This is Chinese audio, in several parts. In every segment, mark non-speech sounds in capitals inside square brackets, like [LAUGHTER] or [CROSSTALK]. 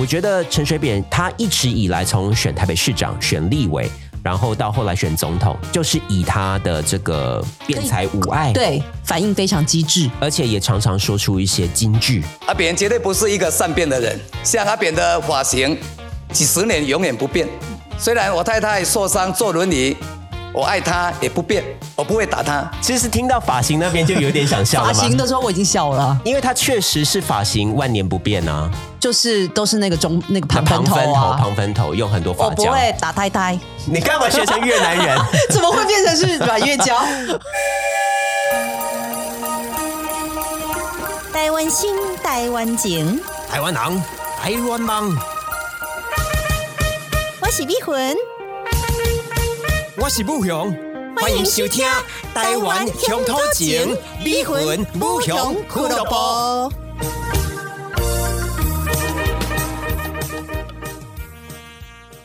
我觉得陈水扁他一直以来从选台北市长、选立委，然后到后来选总统，就是以他的这个辩才无碍，对，反应非常机智。而且也常常说出一些金句。阿扁绝对不是一个善变的人，像阿扁的发型，几十年永远不变。虽然我太太受伤坐轮椅，我爱他也不变，我不会打他。其实听到发型那边就有点想笑了嘛，发型的时候我已经笑了，因为他确实是发型万年不变啊，就是都是那个中那个那旁分头啊。旁分头用很多发胶。我不会打呆呆，你干嘛学成越南人？[LAUGHS] 怎么会变成是 [LAUGHS] 阮月娇？台湾心，台湾情，台湾人，台湾梦，我是美魂，我是武雄，欢迎收听《台湾乡土情》，美魂武雄俱乐部。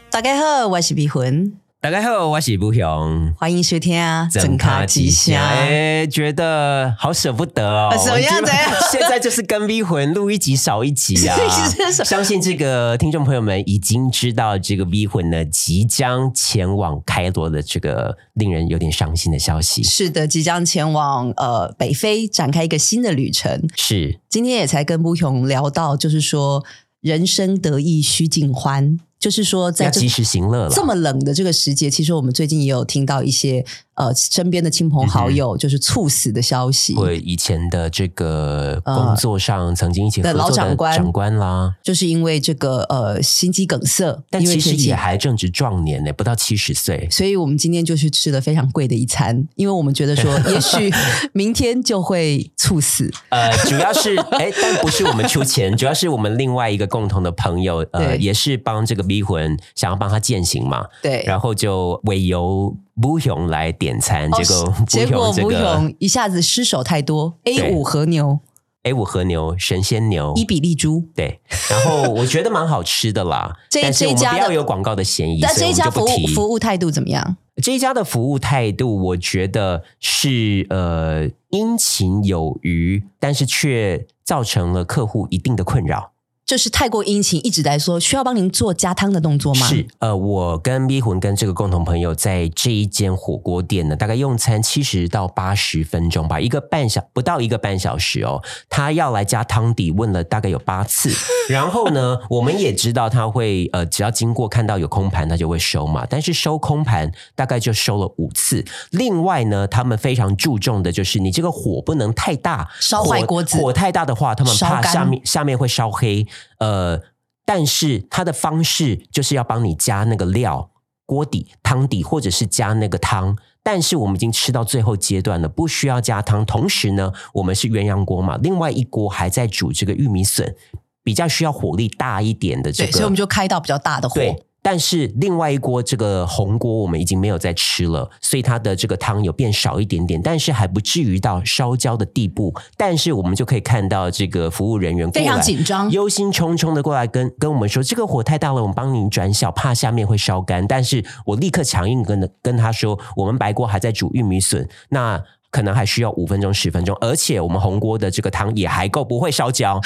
大家好，我是美魂，大家好，我是武雄。欢迎收听啊，整卡吉祥，哎，觉得好舍不得哦。[LAUGHS] 怎么样子？[LAUGHS] 现在就是跟 V 魂录一集少一集啊！[LAUGHS] 相信这个听众朋友们已经知道，这个 V 魂呢即将前往开罗的这个令人有点伤心的消息。是的，即将前往呃北非展开一个新的旅程。是，今天也才跟布雄聊到，就是说人生得意须尽欢。就是说，在要及时行乐了。这么冷的这个时节，其实我们最近也有听到一些呃身边的亲朋好友就是猝死的消息。对，以前的这个工作上曾经一起合作的老长官长官啦，就是因为这个呃心肌梗塞，但其实也还正值壮年呢，不到七十岁。所以我们今天就去吃了非常贵的一餐，因为我们觉得说，[LAUGHS] 也许明天就会猝死。呃，主要是哎，但不是我们出钱，主要是我们另外一个共同的朋友，呃，也是帮这个。逼魂想要帮他践行嘛？对，然后就委由布雄来点餐，结果结果不雄一下子失手太多，A 五和牛，A 五和牛神仙牛，伊比利猪，对，然后我觉得蛮好吃的啦。[LAUGHS] 这这家不要有广告的嫌疑，但这一家服务服务态度怎么样？这一家的服务态度，我觉得是呃殷勤有余，但是却造成了客户一定的困扰。就是太过殷勤，一直在说需要帮您做加汤的动作吗？是，呃，我跟咪魂跟这个共同朋友在这一间火锅店呢，大概用餐七十到八十分钟吧，一个半小不到一个半小时哦。他要来加汤底，问了大概有八次，[LAUGHS] 然后呢，我们也知道他会呃，只要经过看到有空盘，他就会收嘛。但是收空盘大概就收了五次。另外呢，他们非常注重的就是你这个火不能太大，烧坏锅子，火太大的话，他们怕下面下面会烧黑。呃，但是它的方式就是要帮你加那个料，锅底、汤底，或者是加那个汤。但是我们已经吃到最后阶段了，不需要加汤。同时呢，我们是鸳鸯锅嘛，另外一锅还在煮这个玉米笋，比较需要火力大一点的这个，所以我们就开到比较大的火。但是另外一锅这个红锅我们已经没有再吃了，所以它的这个汤有变少一点点，但是还不至于到烧焦的地步。但是我们就可以看到这个服务人员非常紧张，忧心忡忡的过来跟跟我们说，这个火太大了，我们帮您转小，怕下面会烧干。但是我立刻强硬跟跟他说，我们白锅还在煮玉米笋，那可能还需要五分钟十分钟，而且我们红锅的这个汤也还够，不会烧焦。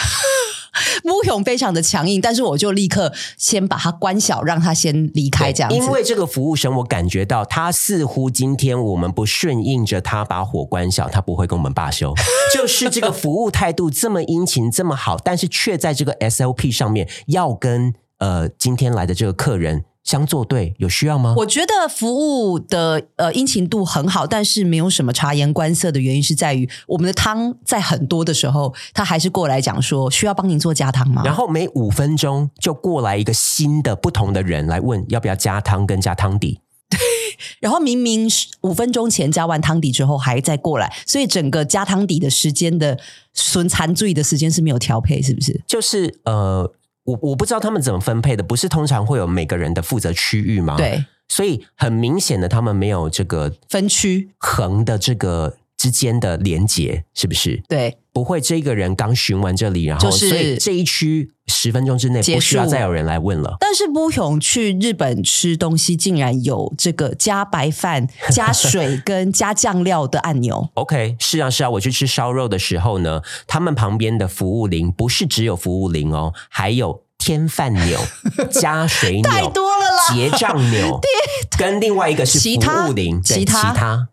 [LAUGHS] 木勇非常的强硬，但是我就立刻先把他关小，让他先离开这样子。因为这个服务生，我感觉到他似乎今天我们不顺应着他把火关小，他不会跟我们罢休。[LAUGHS] 就是这个服务态度这么殷勤这么好，但是却在这个 SLP 上面要跟呃今天来的这个客人。相作对有需要吗？我觉得服务的呃殷勤度很好，但是没有什么察言观色的原因是在于我们的汤在很多的时候，他还是过来讲说需要帮您做加汤吗？然后每五分钟就过来一个新的不同的人来问要不要加汤跟加汤底。对，[LAUGHS] 然后明明五分钟前加完汤底之后还在过来，所以整个加汤底的时间的损残注意的时间是没有调配，是不是？就是呃。我我不知道他们怎么分配的，不是通常会有每个人的负责区域吗？对，所以很明显的，他们没有这个分区横的这个之间的连接，是不是？对，不会，这个人刚巡完这里，然后所以这一区。十分钟之内不需要再有人来问了。但是布勇去日本吃东西，竟然有这个加白饭、[LAUGHS] 加水跟加酱料的按钮。OK，是啊是啊，我去吃烧肉的时候呢，他们旁边的服务铃不是只有服务铃哦，还有添饭钮、[LAUGHS] 加水钮、太多了啦。结账钮，[LAUGHS] 跟另外一个是服务铃，其他。其他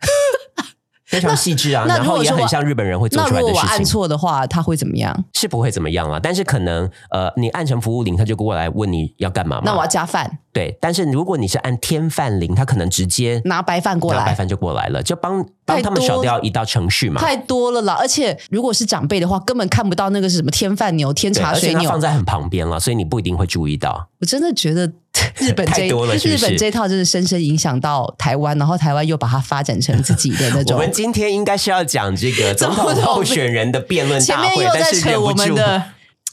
非常细致啊，然后也很像日本人会做出来如果我按的事情。错的话，他会怎么样？是不会怎么样啦，但是可能呃，你按成服务铃，他就过来问你要干嘛嘛。那我要加饭，对，但是如果你是按天饭铃，他可能直接拿白饭过来。拿白饭就过来了，就帮帮他们少掉一道程序嘛。太多了啦！而且如果是长辈的话，根本看不到那个是什么天饭牛、天，茶水牛而且它放。在很旁边了，所以你不一定会注意到。我真的觉得 [LAUGHS] 日本这太多了是是日本这一套就是深深影响到台湾，然后台湾又把它发展成自己的那种 [LAUGHS] 我。们今天应该是要讲这个 [LAUGHS] 总统候选人的辩论前大会，面又在但是忍扯我不住。们的。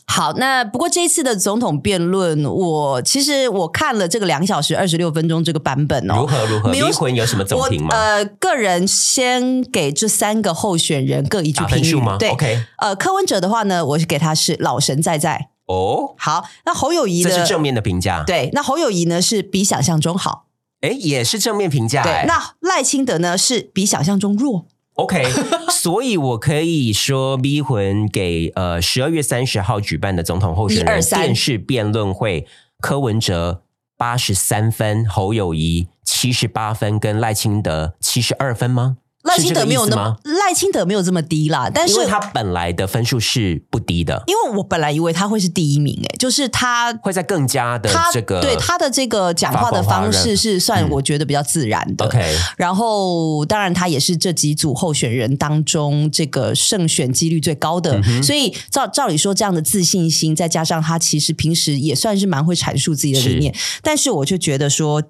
好，那不过这一次的总统辩论，我其实我看了这个两小时二十六分钟这个版本哦，如何如何？没有离婚有什么总评吗？呃，个人先给这三个候选人各一句评语吗对 OK 呃，柯文哲的话呢，我是给他是老神在在。哦，好，那侯友谊的这是正面的评价。，对，那侯友谊呢是比想象中好。哎，也是正面评价。对哎，那赖清德呢是比想象中弱。OK，[LAUGHS] 所以我可以说逼魂给呃十二月三十号举办的总统候选人123电视辩论会，柯文哲八十三分，侯友谊七十八分，跟赖清德七十二分吗？赖清德没有那么？赖清德没有这么低啦，但是因为他本来的分数是不低的，因为我本来以为他会是第一名，哎，就是他会在更加的他这个对他的这个讲话的方式是算嗯我觉得比较自然的。OK 然后，当然他也是这几组候选人当中这个胜选几率最高的，嗯所以照照理说，这样的自信心，再加上他其实平时也算是蛮会阐述自己的理念，但是我就觉得说。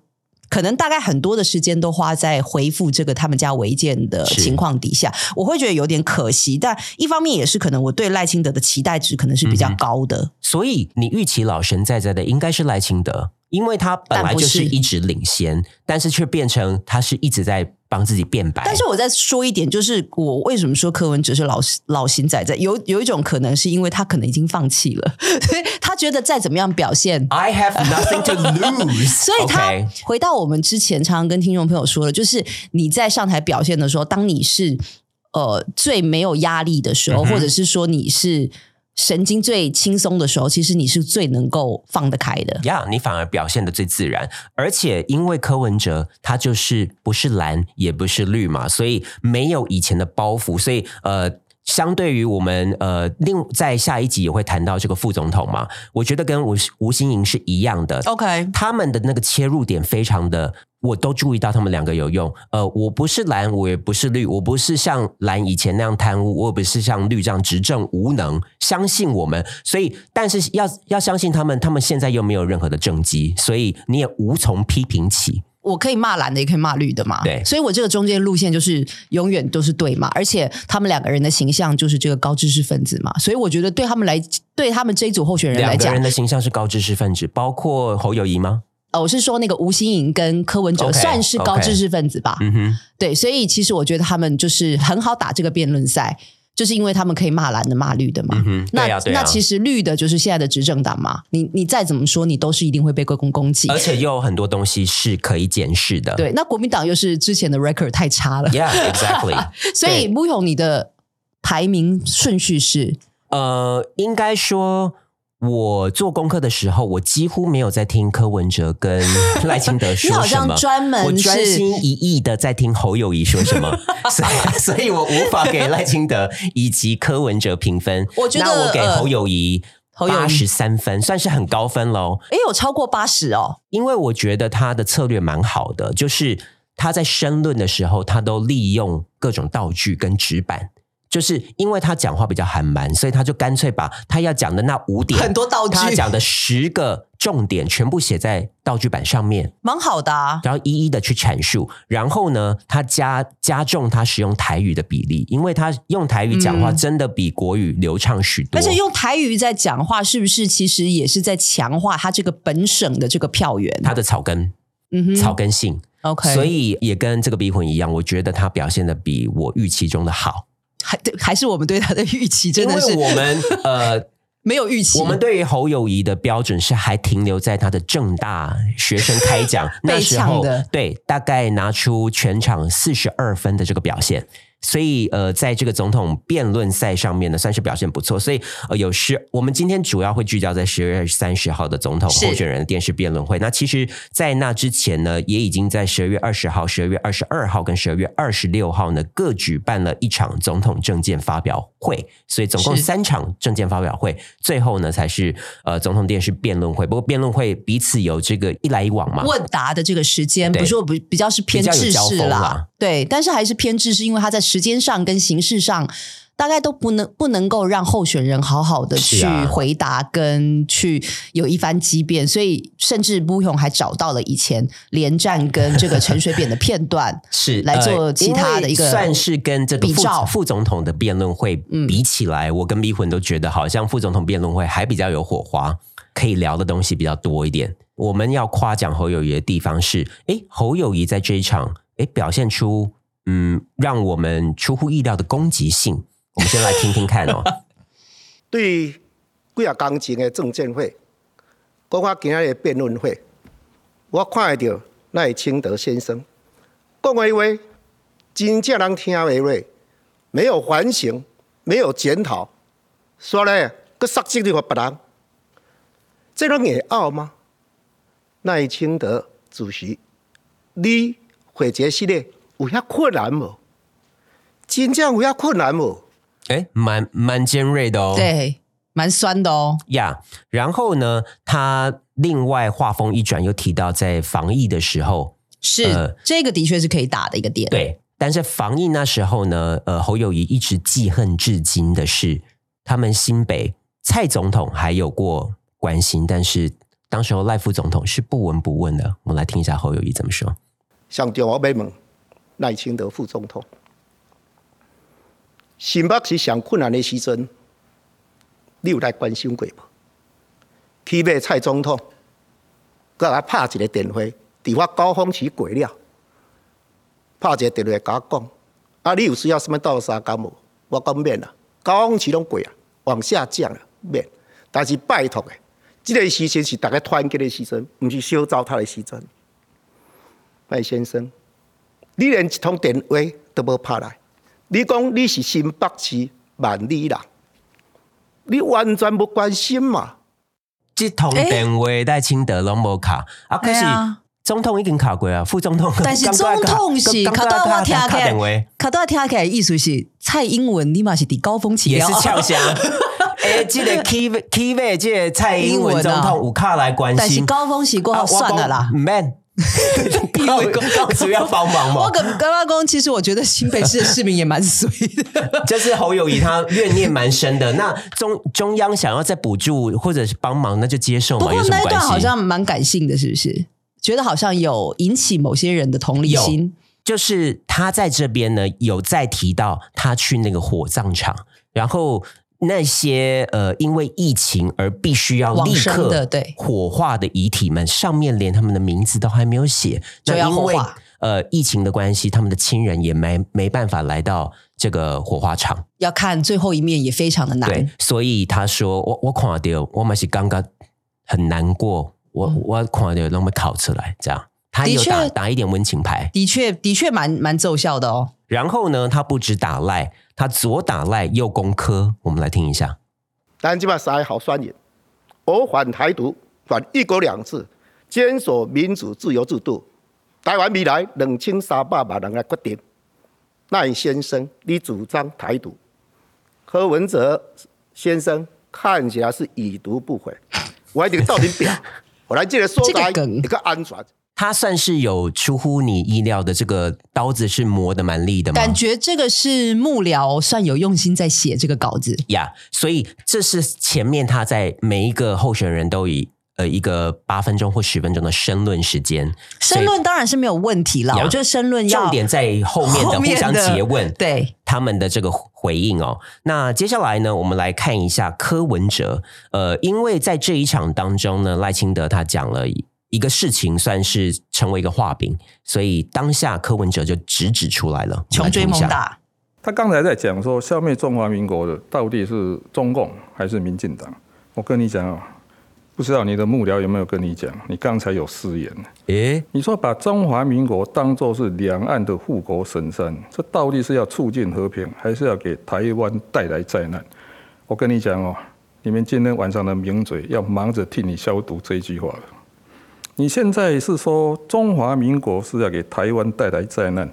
可能大概很多的时间都花在回复这个他们家违建的情况底下，我会觉得有点可惜。但一方面也是可能我对赖清德的期待值可能是比较嗯高的。所以你预期老神在在的应该是赖清德，因为他本来就是是一直领先，但是却变成他是一直在帮自己变白。但是我再说一点，就是我为什么说柯文哲是老老型仔仔，有有一种可能是因为他可能已经放弃了，[LAUGHS] 所以他觉得再怎么样表现。I have nothing to lose，[LAUGHS] 所以他回到我们之前常常跟听众朋友说的，就是你在上台表现的时候，当你是呃最没有压力的时候，嗯或者是说你是神经最轻松的时候，其实你是最能够放得开的。呀你反而表现的最自然，而且因为柯文哲他就是不是蓝也不是绿嘛，所以没有以前的包袱，所以呃。相对于我们呃，另在下一集也会谈到这个副总统嘛，我觉得跟吴吴欣盈是一样的。OK，他们的那个切入点非常的，我都注意到他们两个有用。呃，我不是蓝，我也不是绿，我不是像蓝以前那样贪污，我也不是像绿这样执政无能。相信我们，所以但是要要相信他们，他们现在又没有任何的政绩，所以你也无从批评起。我可以骂蓝的，也可以骂绿的嘛。对所以我这个中间路线就是永远都是对嘛，而且他们两个人的形象就是这个高知识分子嘛，所以我觉得对他们来，对他们这一组候选人来讲两个人，的形象是高知识分子，包括侯友谊吗？呃，我是说那个吴欣颖跟柯文哲算是高知识分子吧。嗯哼，对，所以其实我觉得他们就是很好打这个辩论赛。就是因为他们可以骂蓝的、骂绿的嘛。嗯那、啊啊那其实绿的就是现在的执政党嘛。你你再怎么说，你都是一定会被归功攻击。而且又有很多东西是可以检视的。对，那国民党又是之前的 record 太差了，，Yeah，exactly。[LAUGHS] 所以对穆勇你的排名顺序是呃，应该说，我做功课的时候，我几乎没有在听柯文哲跟 [LAUGHS] 赖清德你好像说什么，专门我专心一意的在听侯友谊说什么，[LAUGHS] 所以所以我无法给赖清德以及柯文哲评分。我觉得那我给呃侯友谊八十三分，算是很高分喽。诶有超过八十哦。因为我觉得他的策略蛮好的，就是他在申论的时候，他都利用各种道具跟纸板。就是因为他讲话比较含蛮，所以他就干脆把他要讲的那五点很多道具他讲的十个重点全部写在道具板上面，蛮好的啊。然后一一的去阐述。然后呢，他加加重他使用台语的比例，因为他用台语讲话嗯真的比国语流畅许多。而且用台语在讲话，是不是其实也是在强化他这个本省的这个票源？他的草根、嗯哼草根性。，OK，所以也跟这个逼婚一样，我觉得他表现的比我预期中的好，还对还是我们对他的预期真的是我们 [LAUGHS] 呃，没有预期。我们对于侯友谊的标准是还停留在他的正大学生开讲 [LAUGHS] 那时候的，对，大概拿出全场四十二分的这个表现。所以呃，在这个总统辩论赛上面呢，算是表现不错。所以呃，有十，我们今天主要会聚焦在十二月三十号的总统候选人的电视辩论会。那其实，在那之前呢，也已经在十二月二十号、十二月二十二号跟十二月二十六号呢，各举办了一场总统政见发表会。所以总共三场政见发表会，最后呢才是呃总统电视辩论会。不过辩论会彼此有这个一来一往嘛，问答的这个时间，对不是说比比较是偏制式啦，对，但是还是偏制式，因为他在时间上跟形式上。大概都不能不能够让候选人好好的去回答跟去有一番激辩，所以甚至布勇还找到了以前连战跟这个陈水扁的片段，[LAUGHS] 是来做呃其他的一个算是跟这个副副总统的辩论会嗯比起来，我跟迷魂都觉得好像副总统辩论会还比较有火花，可以聊的东西比较多一点。我们要夸奖侯友谊的地方是，诶，侯友谊在这一场诶表现出嗯让我们出乎意料的攻击性。我们先来听听看哦。[LAUGHS] 对几啊工前的证监会，包括今天的辩论会，我看得到赖清德先生讲的话，真正人听的话，没有反省，没有检讨，说咧，佮杀责任给别人，这能会拗吗？赖清德主席，你会决室咧有遐困难无？真正有遐困难无？诶，蛮蛮尖锐的哦。对，蛮酸的哦。呀然后呢，他另外话锋一转，又提到在防疫的时候，是、呃这个的确是可以打的一个点。，对，但是防疫那时候呢，呃，侯友谊一直记恨至今的是，他们新北蔡总统还有过关心，但是当时候赖副总统是不闻不问的。我们来听一下侯友谊怎么说。上中我被问赖清德副总统，新北是上困难的时阵，你有来关心过无？去买蔡总统，佮我拍一个电话，伫我高峰期过了，拍一个电话甲我讲，啊，你有需要什么倒沙干无？我讲免啦，高峰期拢过啊，往下降了，免。但是拜托诶，这个时阵是大家团结的时阵，毋是小糟蹋的时阵。赖先生，你连一通电话都无拍来，你讲你是新北市万里人，你完全无关心嘛？一通电话在清德拢无卡啊，可是总统已经卡过啊，副总统但是总统是刚卡到我听起卡电话。来，卡到我听起来的意思是蔡英文你嘛是伫高峰期也是呛虾。[LAUGHS] 哎，这个 key key 位，这个蔡英文总统有卡来关心。但是，高峰期过后算了啦。，man，[LAUGHS] 因为告诉要帮忙嘛我。跟跟阿公，其实我觉得新北市的市民也蛮衰的。[LAUGHS] 就是侯友谊他怨念蛮深的，那中中央想要再补助或者是帮忙，那就接受嘛，不过？那一段好像蛮感性的，是不是？觉得好像有引起某些人的同理心。就是他在这边呢，有在提到他去那个火葬场，然后那些呃因为疫情而必须要立刻火化的遗体们，上面连他们的名字都还没有写，就因为呃疫情的关系，他们的亲人也没没办法来到这个火化场。要看最后一面也非常的对难。，所以他说我我看到我们是刚刚很难过，我、我看到那么考出来这样，他有打打一点温情牌。的确，的确蛮蛮奏效的哦。然后呢，他不止打赖，他左打赖右攻科，我们来听一下。但即摆三个候选人，我反台独，反一国两制，坚守民主自由制度。台湾未来两千三百万人来决定。赖先生，你主张台独；柯文哲先生看起来是已读不回。我还得到你表，[LAUGHS] 我来这个所在这个梗一个安全。他算是有出乎你意料的，这个刀子是磨的蛮利的吗？感觉这个是幕僚算有用心在写这个稿子。呀所以这是前面他在每一个候选人都以呃一个八分钟或十分钟的申论时间，申论当然是没有问题啦，呀我觉得申论要重点在后面的互相的诘问，对，他们的这个回应哦。那接下来呢，我们来看一下柯文哲。呃，因为在这一场当中呢，赖清德他讲了一个事情，算是成为一个画饼，所以当下柯文哲就直指出来了，穷追。猛打。他刚才在讲说，消灭中华民国的到底是中共还是民进党？我跟你讲啊，不知道你的幕僚有没有跟你讲？你刚才有失言，诶，你说把中华民国当作是两岸的护国神山，这到底是要促进和平，还是要给台湾带来灾难？我跟你讲哦，你们今天晚上的名嘴要忙着替你消毒这一句话了。你现在是说中华民国是要给台湾带来灾难，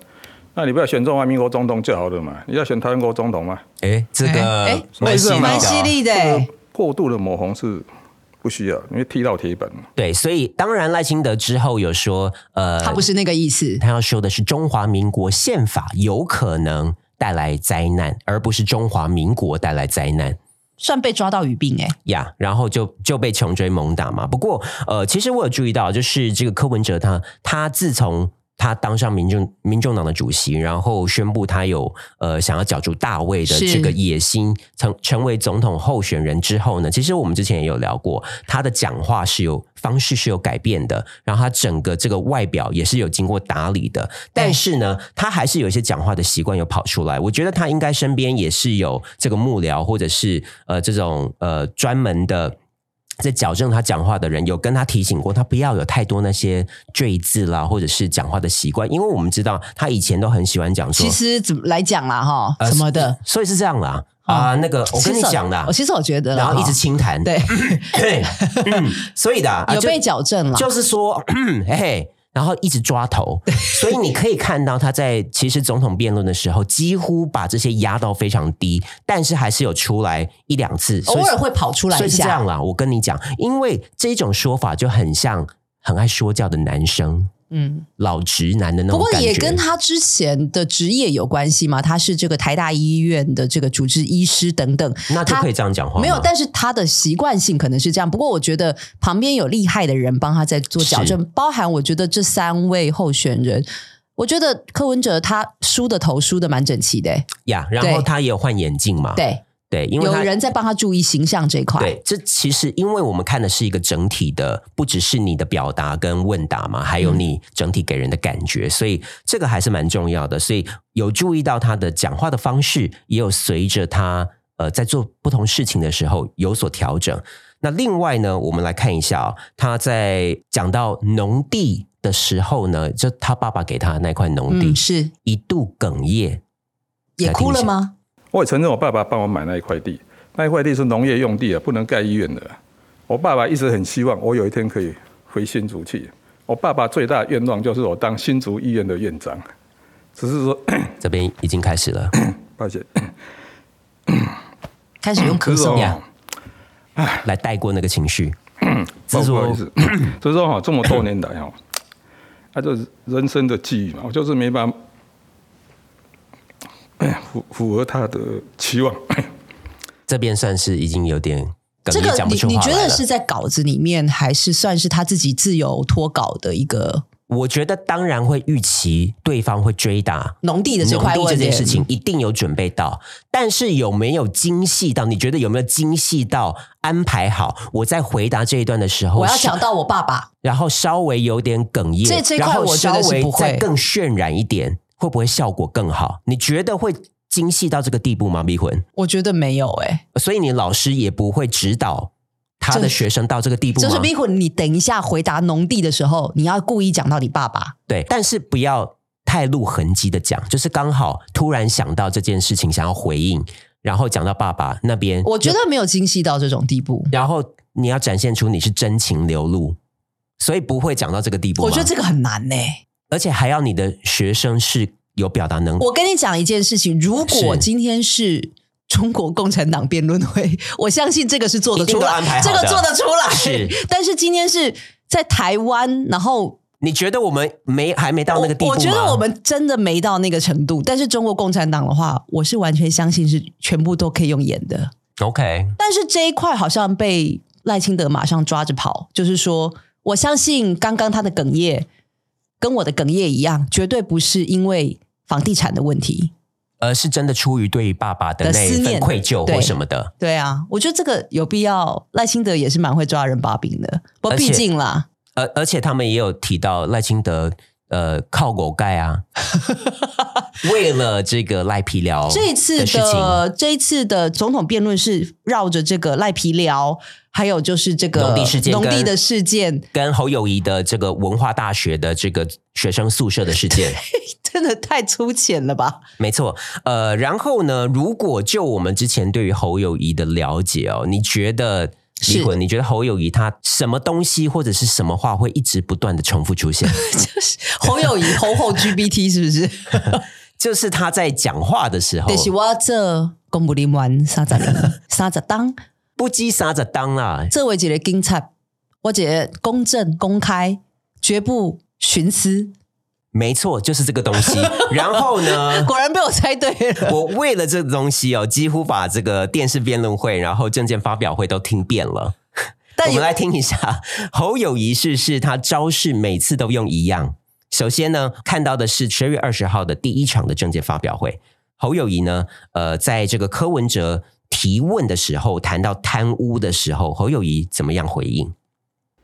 那你不要选中华民国总统就好了嘛？你要选台湾国总统吗？诶，这哎个哎蛮犀利的犀利的、欸。过度的抹红是不需要，因为踢到铁板。对，所以当然赖清德之后有说，呃，他不是那个意思。他要说的是中华民国宪法有可能带来灾难，而不是中华民国带来灾难。算被抓到语病哎、呀然后就就被穷追猛打嘛。不过，呃，其实我有注意到，就是这个柯文哲他他自从他当上民众民众党的主席，然后宣布他有呃想要角逐大位的是这个野心，成成为总统候选人之后呢，其实我们之前也有聊过，他的讲话是有方式是有改变的，然后他整个这个外表也是有经过打理的，但是呢，他还是有一些讲话的习惯有跑出来。我觉得他应该身边也是有这个幕僚或者是呃这种呃专门的。在矫正他讲话的人有跟他提醒过，他不要有太多那些赘字啦，或者是讲话的习惯，因为我们知道他以前都很喜欢讲说其，实怎么来讲啦哈，呃什么的。所以是这样啦。啊、那个我跟你讲的我，其实我觉得，然后一直轻谈，对，[LAUGHS] 所以的啊 [LAUGHS] 有被矫正了。就是说，嘿 [CLEARS THROAT] 嘿，然后一直抓头，所以你可以看到他在其实总统辩论的时候，几乎把这些压到非常低，但是还是有出来一两次，偶尔会跑出来所以是这样啦。我跟你讲，因为这种说法就很像很爱说教的男生，嗯，老直男的那不过种感觉。也跟他之前的职业有关系嘛，他是这个台大医院的这个主治医师等等，那就可以这样讲话没有，但是他的习惯性可能是这样。不过我觉得旁边有厉害的人帮他在做矫正，包含我觉得这三位候选人，我觉得柯文哲他梳的头梳的蛮整齐的、欸呀然后他也有换眼镜嘛？对，对，因为有人在帮他注意形象这一块。对，这其实因为我们看的是一个整体的，不只是你的表达跟问答嘛，还有你整体给人的感觉，所以这个还是蛮重要的。所以有注意到他的讲话的方式，也有随着他呃在做不同事情的时候有所调整。那另外呢，我们来看一下、哦、他在讲到农地的时候呢，就他爸爸给他那块农地、嗯，是一度哽咽，也哭了吗？我也承认我爸爸帮我买那一块地，那一块地是农业用地啊，不能盖医院的。我爸爸一直很希望我有一天可以回新竹去。我爸爸最大的愿望就是我当新竹医院的院长，只是说，[COUGHS] 这边已经开始了。[COUGHS] 抱歉，开始用咳嗽呀来带过那个情绪。[COUGHS] 不好意思，就是说哈，这么多年来哈，他就是人生的际遇嘛，我就是没办法哎符符合他的期望。[COUGHS] 这边算是已经有点这个讲不你你觉。得是在稿子里面，还是算是他自己自由脱稿的一个我觉得当然会预期对方会追打农地的这块地这件事情，一定有准备到，但是有没有精细到？你觉得有没有精细到安排好？我在回答这一段的时候，我要是讲到我爸爸，然后稍微有点哽咽，这这块我觉稍微得是不会再更渲染一点，会不会效果更好？你觉得会精细到这个地步吗？逼魂，我觉得没有哎、所以你老师也不会指导他的学生到这个地步吗？就是逼魂，你等一下回答农地的时候，你要故意讲到你爸爸。对，但是不要太露痕迹的讲，就是刚好突然想到这件事情，想要回应，然后讲到爸爸那边，我觉得没有精细到这种地步。然后你要展现出你是真情流露，所以不会讲到这个地步。我觉得这个很难呢、而且还要你的学生是有表达能力。我跟你讲一件事情，如果今天是中国共产党辩论会，[LAUGHS] 我相信这个是做得出来，这个做得出来。是，但是今天是在台湾，然后你觉得我们没还没到那个地步？我我觉得我们真的没到那个程度。但是中国共产党的话，我是完全相信是全部都可以用演的。OK，但是这一块好像被赖清德马上抓着跑，就是说，我相信刚刚他的哽咽跟我的哽咽一样，绝对不是因为房地产的问题。而是真的出于对于爸爸的的那一份愧疚或什么的。对啊，我觉得这个有必要。赖清德也是蛮会抓人把柄的，不过毕竟啦，而而且他们也有提到赖清德呃靠狗盖啊，[LAUGHS] 为了这个赖皮聊这次的这一次的总统辩论是绕着这个赖皮聊，还有就是这个农地事件农地的事件，跟侯友谊的这个文化大学的这个学生宿舍的事件，[LAUGHS] 真的太粗浅了吧？没错。呃，然后呢，如果就我们之前对于侯友谊的了解哦，你觉得？是离婚，你觉得侯友谊他什么东西或者是什么话会一直不断的重复出现？[LAUGHS] 就是侯友谊 [LAUGHS] 侯侯 GBT 是不是？[LAUGHS] 就是他在讲话的时候，就是我这公布林完三十年三十当，不羁三十当啊，这为一个警察，我觉得公正公开，绝不徇私。没错，就是这个东西。[LAUGHS] 然后呢，果然被我猜对了。我为了这个东西哦，几乎把这个电视辩论会，然后证件发表会都听遍了。但我们来听一下侯友谊是是他招式每次都用一样。首先呢，看到的是十二月二十号的第一场的证件发表会，侯友谊呢，呃，在这个柯文哲提问的时候，谈到贪污的时候，侯友谊怎么样回应？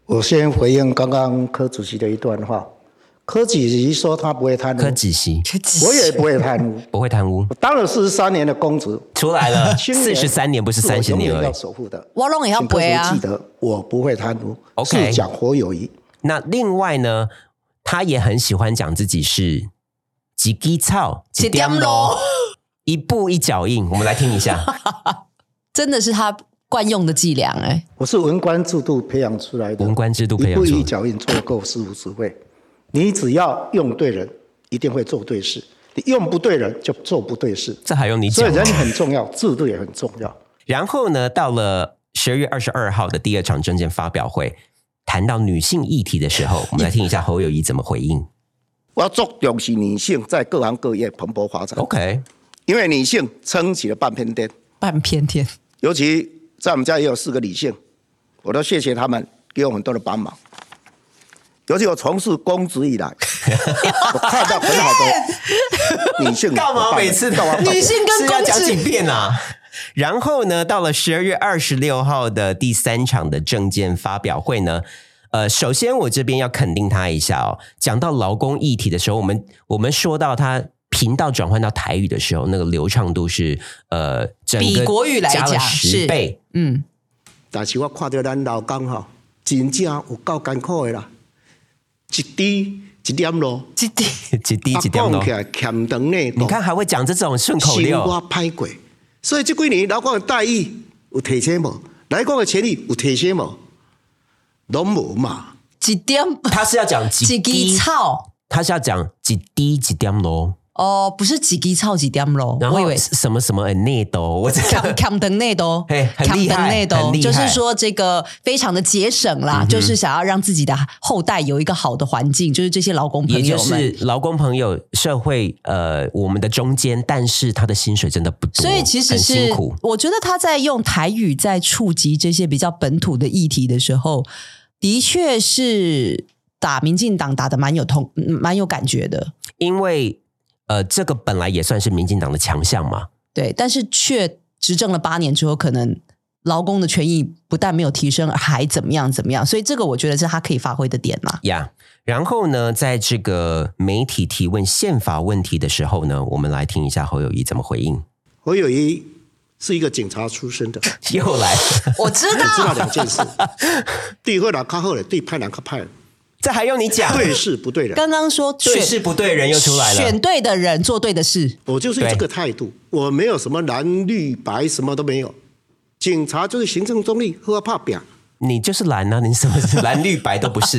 我先回应刚刚柯主席的一段话。柯主席说他不会贪污，柯主席我也不会贪污。不会贪污，我当了四十三年的公职，出来了，[LAUGHS] 四十三年不是三十年而已。守护的。我拢也要背啊记得，我不会贪污 OK 是讲活友谊。那另外呢，他也很喜欢讲自己是几滴草几点咯，[LAUGHS] 一步一脚印。我们来听一下，[LAUGHS] 真的是他惯用的伎俩哎、我是文官制度培养出来的，文官制度培养一步出一脚印做够师傅智慧。你只要用对人，一定会做对事；你用不对人，就做不对事。这还用你讲所以？人很重要，制度也很重要。然后呢，到了十二月二十二号的第二场证件发表会，谈到女性议题的时候，[LAUGHS] 我们来听一下侯友谊怎么回应。我要重重视女性在各行各业蓬勃发展，OK，因为女性撑起了半片天。半片天。尤其在我们家也有四个女性，我都谢谢他们给我很多的帮忙。尤其我从事公职以来，[LAUGHS] 我看到很好的 [LAUGHS] 女性干嘛每次都干嘛女性跟公职几遍啊？然后呢，到了十二月二十六号的第三场的证件发表会呢，呃，首先我这边要肯定他一下哦。讲到劳工议题的时候，我们我们说到他频道转换到台语的时候，那个流畅度是呃，整个比国语来讲十倍。嗯，但是我看到咱劳工吼，真正有够艰苦的啦，一滴一点咯，一滴 [LAUGHS] 一滴啊几点咯起？来欠长内你看还会讲这种顺口生溜，活歹过，所以这几年劳工的待遇有提升无？来讲的权利有提升无？拢无嘛。一点他是要讲几几滴滴，草他是要讲几滴几点咯。哦，不是几滴草几点咯，然后我以为什么什么内斗，我这扛扛登内都 [LAUGHS] 嘿，很厉害内都很厉害就是说这个非常的节省啦，就是想要让自己的后代有一个好的环境，就是这些劳工朋友们。是劳工朋友社会呃我们的中间，但是他的薪水真的不多，所以其实辛是苦。我觉得他在用台语在触及这些比较本土的议题的时候，的确是打民进党打的蛮有痛、嗯蛮有感觉的。因为呃这个本来也算是民进党的强项嘛，对，但是却执政了八年之后，可能劳工的权益不但没有提升，还怎么样怎么样，所以这个我觉得是他可以发挥的点嘛。呀。然后呢，在这个媒体提问宪法问题的时候呢，我们来听一下侯友谊怎么回应。侯友谊是一个警察出身的，[LAUGHS] 又来，我知道知道道，两件事：[LAUGHS] 对好人较好的，对派人较派人，这还用你讲？对事不对人。刚刚说对选事不对人又出来了选。对的人做对的事，我就是这个态度，我没有什么蓝绿白，什么都没有。警察就是行政中立，喝怕扁。你就是蓝啊，你什么是 [LAUGHS] 蓝绿白都不是。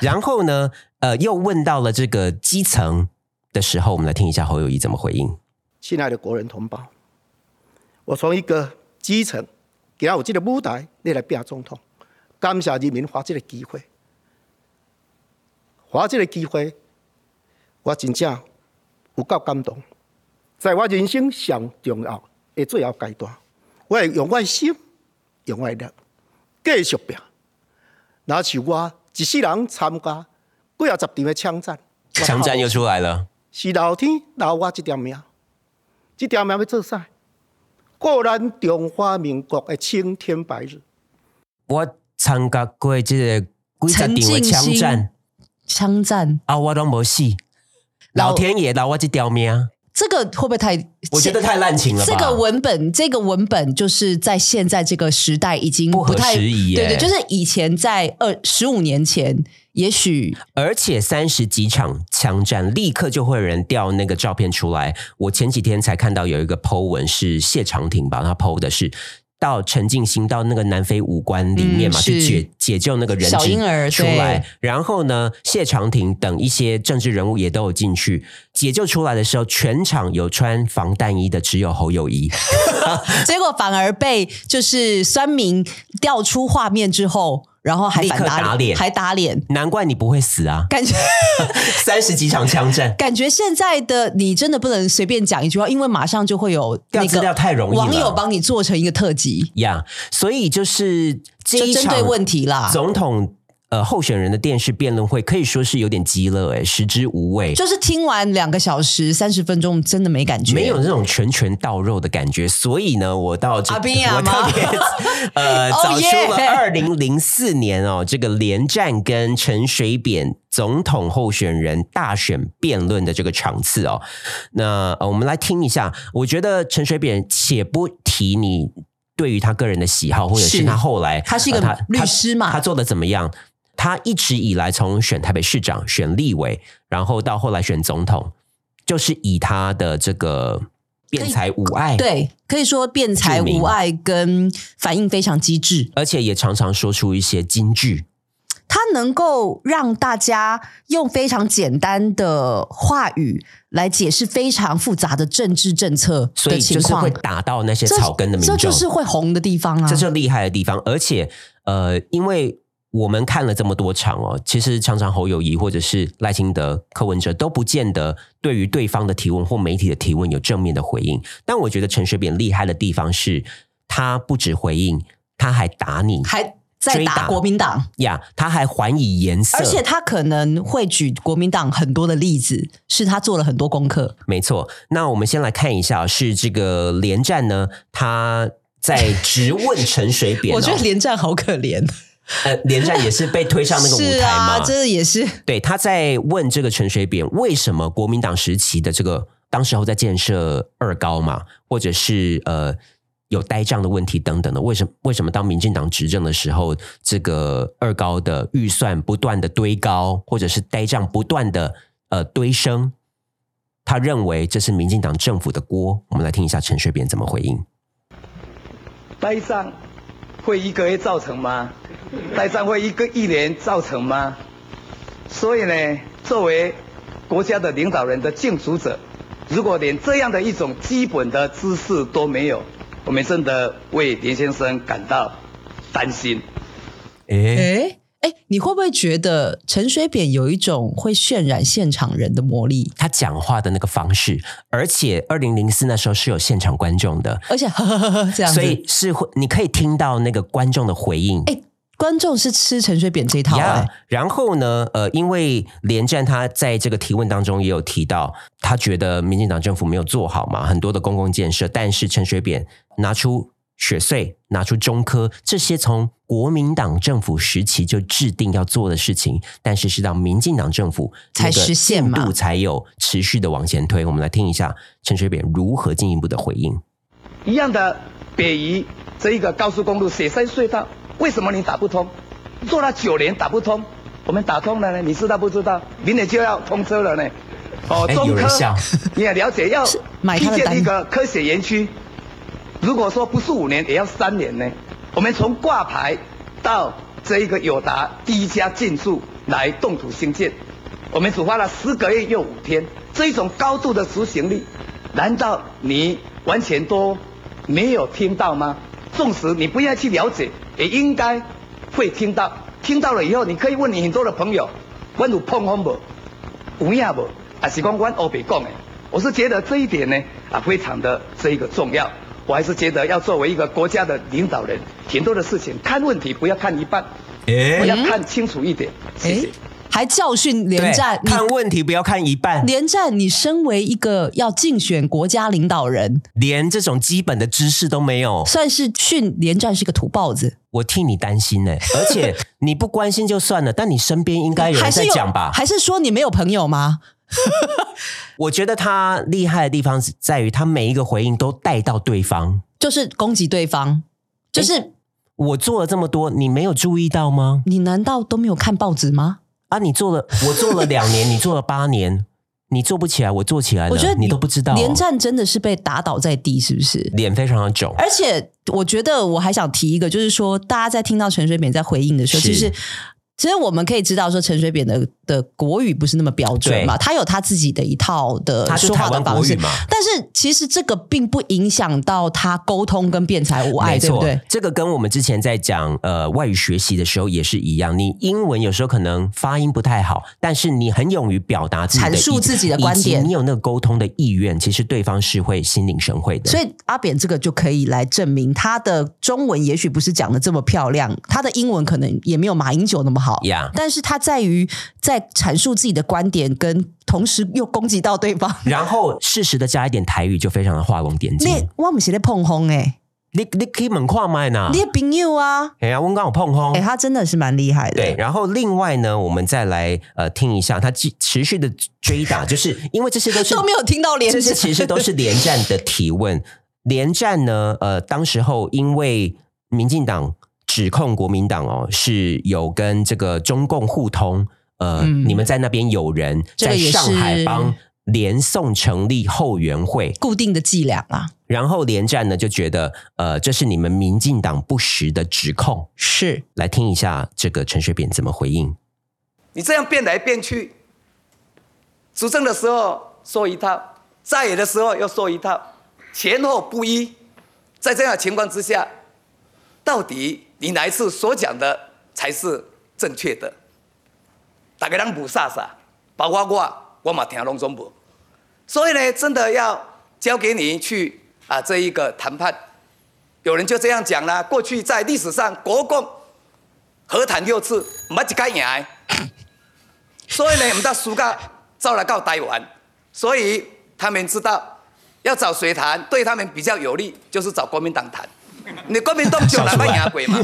然后呢，呃，又问到了这个基层的时候，我们来听一下侯友谊怎么回应。亲爱的国人同胞，我从一个基层，给我这个舞台，你来变总统，感谢人民发这个机会，发这个机会，我真正有够感动。在我人生上重要的最后阶段，我会用我的心，用我的力，继续拼。那是我一世人参加几啊十场的枪战，枪战又出来了，是老天留我这条命，这条命要做啥？过咱中华民国的青天白日。我参加过这个几十场的枪战，枪战，啊，我都没戏。老老天爷饶我这条命啊！这个会不会太？我觉得太滥情了吧。这个文本，这个文本就是在现在这个时代已经不合太时宜耶对对，就是以前在二十五年前，也许而且三十几场枪战，立刻就会有人调那个照片出来。我前几天才看到有一个 Po 文是谢长廷吧，他 Po 的是到陈静心到那个南非武官里面嘛，嗯去解解救那个人质小婴儿出来。然后呢，谢长廷等一些政治人物也都有进去解救出来的时候，全场有穿防弹衣的只有侯友谊。[LAUGHS] 结果反而被就是酸民调出画面之后，然后还打脸。还打脸，难怪你不会死啊！感觉 [LAUGHS] 三十几场枪战，感觉现在的你真的不能随便讲一句话，因为马上就会有那个调资料太容易网友帮你做成一个特辑，呀所以就是这一场就针对问题啦。总统呃候选人的电视辩论会可以说是有点激乐哎，食之无味，就是听完两个小时三十分钟，真的没感觉，没有那种拳拳到肉的感觉。所以呢，我到这我吗特别呃 [LAUGHS] 哦找出了二零零四年哦这个连战跟陈水扁总统候选人大选辩论的这个场次哦。那呃我们来听一下，我觉得陈水扁且不提你。对于他个人的喜好，或者是是他后来，他是一个呃律师嘛他做的怎么样？他一直以来从选台北市长、选立委，然后到后来选总统，就是以他的这个辩才无碍，，对，可以说辩才无碍跟反应非常机智，而且也常常说出一些金句。他能够让大家用非常简单的话语来解释非常复杂的政治政策所以的情况就是会，打到那些草根的民众，这就是会红的地方啊！这就厉害的地方。而且呃，因为我们看了这么多场哦，其实常常侯友谊或者是赖清德、柯文哲都不见得对于对方的提问或媒体的提问有正面的回应。但我觉得陈水扁厉害的地方是，他不止回应，他还打你还在打打国民党，呀，他还还以颜色，而且他可能会举国民党很多的例子，是他做了很多功课。没错，那我们先来看一下，是这个连战呢，他在直问陈水扁、哦。[LAUGHS] 我觉得连战好可怜，呃，连战也是被推上那个舞台嘛，啊，这也是对，他在问这个陈水扁，为什么国民党时期的这个当时候在建设二高嘛，或者是呃有呆账的问题等等的，为什么为什么当民进党执政的时候，这个二高的预算不断的堆高，或者是呆账不断的呃堆升？他认为这是民进党政府的锅。我们来听一下陈水扁怎么回应。呆账会一个月造成吗？呆账会一个一年造成吗？所以呢，作为国家的领导人的竞逐者，如果连这样的一种基本的知识都没有，我们真的为连先生感到担心。诶，哎哎，你会不会觉得陈水扁有一种会渲染现场人的魔力？他讲话的那个方式，而且二零零四那时候是有现场观众的，而且呵呵呵呵这样子，所以是会你可以听到那个观众的回应。哎，观众是吃陈水扁这一套呀哎，然后呢？呃，因为连战他在这个提问当中也有提到，他觉得民进党政府没有做好嘛，很多的公共建设，但是陈水扁拿出雪隧，拿出中科这些从国民党政府时期就制定要做的事情，但是是到民进党政府才那个实现嘛才有持续的往前推。我们来听一下陈水扁如何进一步的回应。一样的北宜这一个高速公路雪山隧道，为什么你打不通？做了九年打不通，我们打通了呢？你知道不知道？明年就要通车了呢。哦，哎中科 [LAUGHS] 你也了解，要批建一个科学园区，如果说不是五年，也要三年呢。我们从挂牌到这一个友达第一家进驻来动土兴建，我们只花了十个月又五天，这一种高度的执行力，难道你完全都没有听到吗？纵使你不愿意去了解，也应该会听到。听到了以后，你可以问你很多的朋友，我有碰风不？有影不？还是讲阮欧北讲的？我是觉得这一点呢啊非常的这一个重要。我还是觉得要作为一个国家的领导人，很多的事情看问题不要看一半，诶我要看清楚一点。谢谢哎。，还教训连对战，看问题不要看一半，连战，你身为一个要竞选国家领导人，连这种基本的知识都没有。算是训连战是个土包子。我替你担心呢、而且你不关心就算了，但你身边应该有人在讲吧？还是说你没有朋友吗？[LAUGHS] 我觉得他厉害的地方是在于他每一个回应都带到对方。就是攻击对方，就是我做了这么多，你没有注意到吗？你难道都没有看报纸吗？啊，你做了，我做了两年，你做了八年，你做不起来，我做起来了，我觉得你都不知道、哦，连战真的是被打倒在地，是不是？脸非常的肿。而且我觉得我还想提一个，就是说大家在听到陈水扁在回应的时候，其实。其实我们可以知道，说陈水扁的的国语不是那么标准嘛，他有他自己的一套的他说话的方式嘛但是其实这个并不影响到他沟通跟辩才无碍，对不对？这个跟我们之前在讲呃外语学习的时候也是一样。你英文有时候可能发音不太好，但是你很勇于表达自己的阐述意自己的观点你有那个沟通的意愿，其实对方是会心领神会的。所以阿扁这个就可以来证明他的中文也许不是讲的这么漂亮，他的英文可能也没有马英九那么好。Yeah 但是他在于在阐述自己的观点，跟同时又攻击到对方。然后适时的加一点台语，就非常的画龙点睛。你我们是在碰轰哎，你你可以猛跨麦呢你？的朋友啊，哎呀，我刚好碰轰哎、。他真的是蛮厉害的。对，然后另外呢，我们再来呃听一下他继持续的追打，就是因为这些都是 [LAUGHS] 都没有听到连这些战其实都是连战的提问。连战呢，呃，当时候因为民进党指控国民党哦是有跟这个中共互通，呃，嗯你们在那边有人在上海是帮连宋成立后援会，固定的伎俩啊，然后连战呢就觉得，呃，这是你们民进党不实的指控。是来听一下这个陈水扁怎么回应。你这样变来变去，执政的时候说一套，在野的时候又说一套，前后不一。在这样的情况之下，到底你哪一次所讲的才是正确的？大家人不傻傻，包括我，我嘛听拢总无。所以呢，真的要交给你去啊这一个谈判。有人就这样讲啦，过去在历史上国共和谈六次，没一个赢。所以呢，我们到苏告招来告台湾，所以他们知道要找谁谈对他们比较有利，就是找国民党谈。[LAUGHS] 你国民党就来办牙鬼嘛？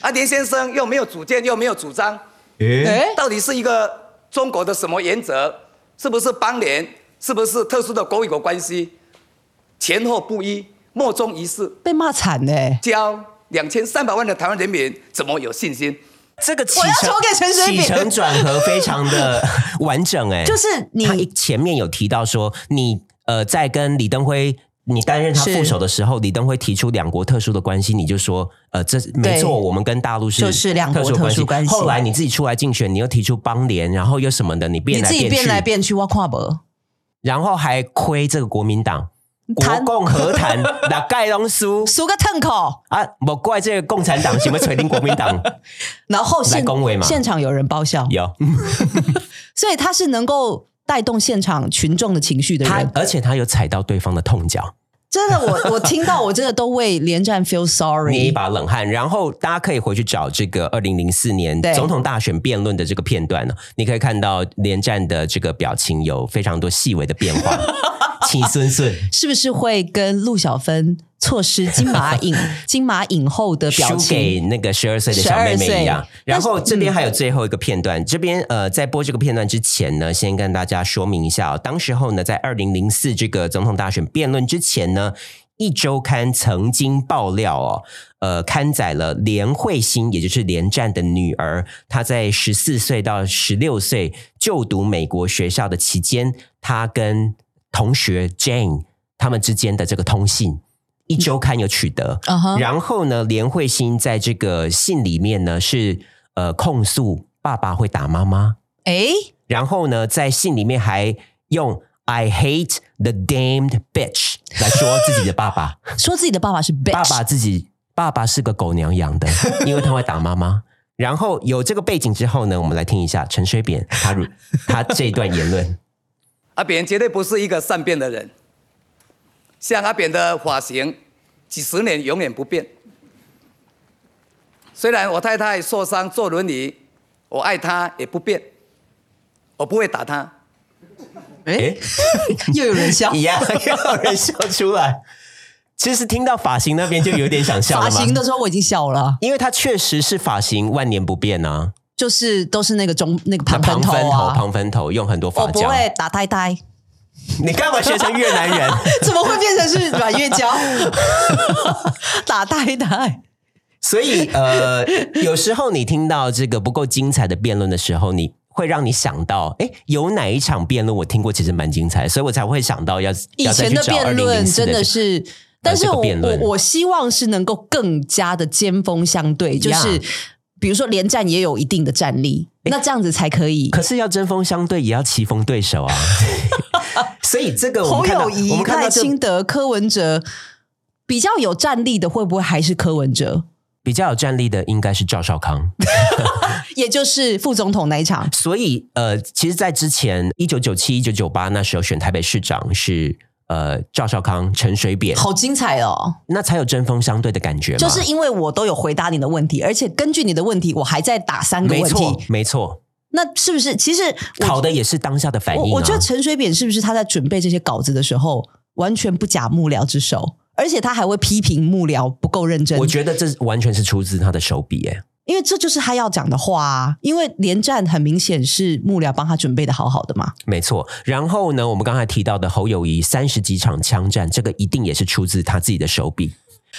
啊，连先生又没有主见，又没有主张，哎、到底是一个中国的什么原则？是不是邦联？是不是特殊的国与国关系？前后不一，莫衷一是，被骂惨嘞、教两千三百万的台湾人民怎么有信心？这个起我要承投给陈水扁起承转合非常的 [LAUGHS] 完整哎、就是你前面有提到说，你呃在跟李登辉。你担任他副手的时候，李登辉提出两国特殊的关系，你就说，呃，这没错，我们跟大陆是就是两国特殊关系。后来你自己出来竞选，你又提出邦联，然后又什么的，你变来变去，你自己变来变去，挖跨博。然后还亏这个国民党国谈共和谈 [LAUGHS] 那盖龙输？输个痛口，啊，莫怪这个共产党什么锤定国民党。[LAUGHS] 然后现来恭维嘛。现场有人爆笑，有。[LAUGHS] 所以他是能够带动现场群众的情绪的他人，。而且他有踩到对方的痛脚。真的，我我听到我真的都为连战 feel sorry 捏一。把冷汗。然后大家可以回去找这个二零零四年总统大选辩论的这个片段呢，你可以看到连战的这个表情有非常多细微的变化，[LAUGHS] 气顺顺。是不是会跟陆小芬错失金马影 [LAUGHS] 金马影后的表输给？那个十二岁的小妹妹一样。然后这边还有最后一个片段，这边呃，在播这个片段之前呢，先跟大家说明一下、哦，当时候呢，在二零零四这个总统大选辩论之前呢。一周刊曾经爆料哦，呃，刊载了连慧欣，也就是连战的女儿，她在十四岁到十六岁就读美国学校的期间，她跟同学 Jane 他们之间的这个通信，一周刊有取得。然后呢，连慧欣在这个信里面呢是呃控诉爸爸会打妈妈，哎，然后呢在信里面还用 I hate the damned bitch 来说自己的爸爸，[LAUGHS] 说自己的爸爸是 bitch，爸爸自己爸爸是个狗娘养的，[LAUGHS] 因为他会打妈妈。然后有这个背景之后呢，我们来听一下陈水扁他如他这段言论。阿扁绝对不是一个善变的人，像阿扁的发型，几十年永远不变。虽然我太太受伤坐轮椅，我爱她也不变，我不会打她。哎诶，[LAUGHS] 又有人笑。一，样，[LAUGHS] 又有人笑出来。其实听到发型那边就有点想笑了嘛。发型的时候我已经笑了，因为它确实是发型万年不变啊，就是都是那个中那个那盘旁分头、啊。旁分头用很多发胶。我不会打呆呆，你干嘛学成越南人？[LAUGHS] 怎么会变成是软月胶？[LAUGHS] 打呆呆，所以呃，有时候你听到这个不够精彩的辩论的时候，你会让你想到，哎，有哪一场辩论我听过，其实蛮精彩，所以我才会想到要以前的辩论真的的是。但是这个我我希望是能够更加的尖锋相对，就是比如说连战也有一定的战力，那这样子才可以。可是要针锋相对，也要棋逢对手啊。[LAUGHS] 所以这个我侯们看到，友谊、赖我看到这清德、柯文哲比较有战力的，会不会还是柯文哲？比较有战力的应该是赵少康。[LAUGHS] 也就是副总统那一场，所以呃，其实，在之前一九九七、一九九八那时候选台北市长是呃赵少康、陈水扁，好精彩哦！那才有针锋相对的感觉嘛。就是因为我都有回答你的问题，而且根据你的问题，我还在打三个问没错题，，没错，那是不是？其实考的也是当下的反应、啊我我觉得陈水扁是不是他在准备这些稿子的时候，完全不假幕僚之手，而且他还会批评幕僚不够认真。我觉得这完全是出自他的手笔，哎，因为这就是他要讲的话啊。因为连战很明显是幕僚帮他准备的好好的嘛。没错。然后呢，我们刚才提到的侯友谊三十几场枪战，这个一定也是出自他自己的手笔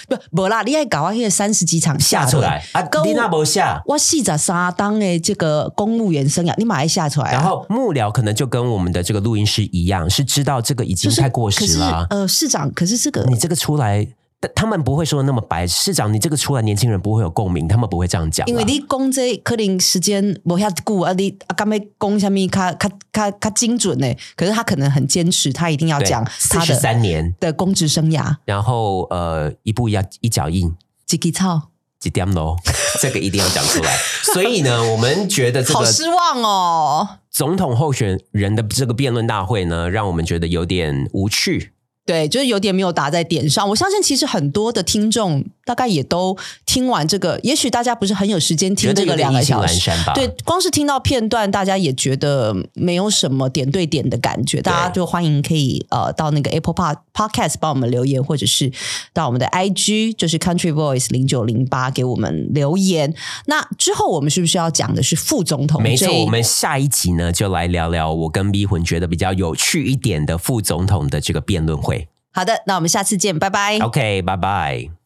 不，不啦，你爱搞啊，那三十几场下出来啊。跟丽娜伯下，我四十三当的这个公务员生涯，你马上下出来、啊。然后幕僚可能就跟我们的这个录音师一样，是知道这个已经就是太过时了啊、呃，市长，可是这个你这个出来，但他们不会说那么白。市长，你这个出来，年轻人不会有共鸣，他们不会这样讲。因为你讲这可能时间无遐久啊，你啊，干咩讲什么较较较较精准呢？可是他可能很坚持，他一定要讲他的三年，的公职生涯。然后呃，一步一要一脚印。几几操，几点喽？这个一定要讲出来。[LAUGHS] 所以呢，我们觉得这个好失望哦。总统候选人的这个辩论大会呢，让我们觉得有点无趣。对，就是有点没有打在点上。我相信其实很多的听众大概也都听完这个，也许大家不是很有时间听这个两个小时。对，光是听到片段，大家也觉得没有什么点对点的感觉。大家就欢迎可以呃到那个 Apple Pod Podcast 帮我们留言，或者是到我们的 IG 就是 Country Voice 零九零八给我们留言。那之后我们是不是要讲的是副总统？没错，我们下一集呢就来聊聊我跟逼魂觉得比较有趣一点的副总统的这个辩论会。好的，那我们下次见，拜拜。OK，拜拜。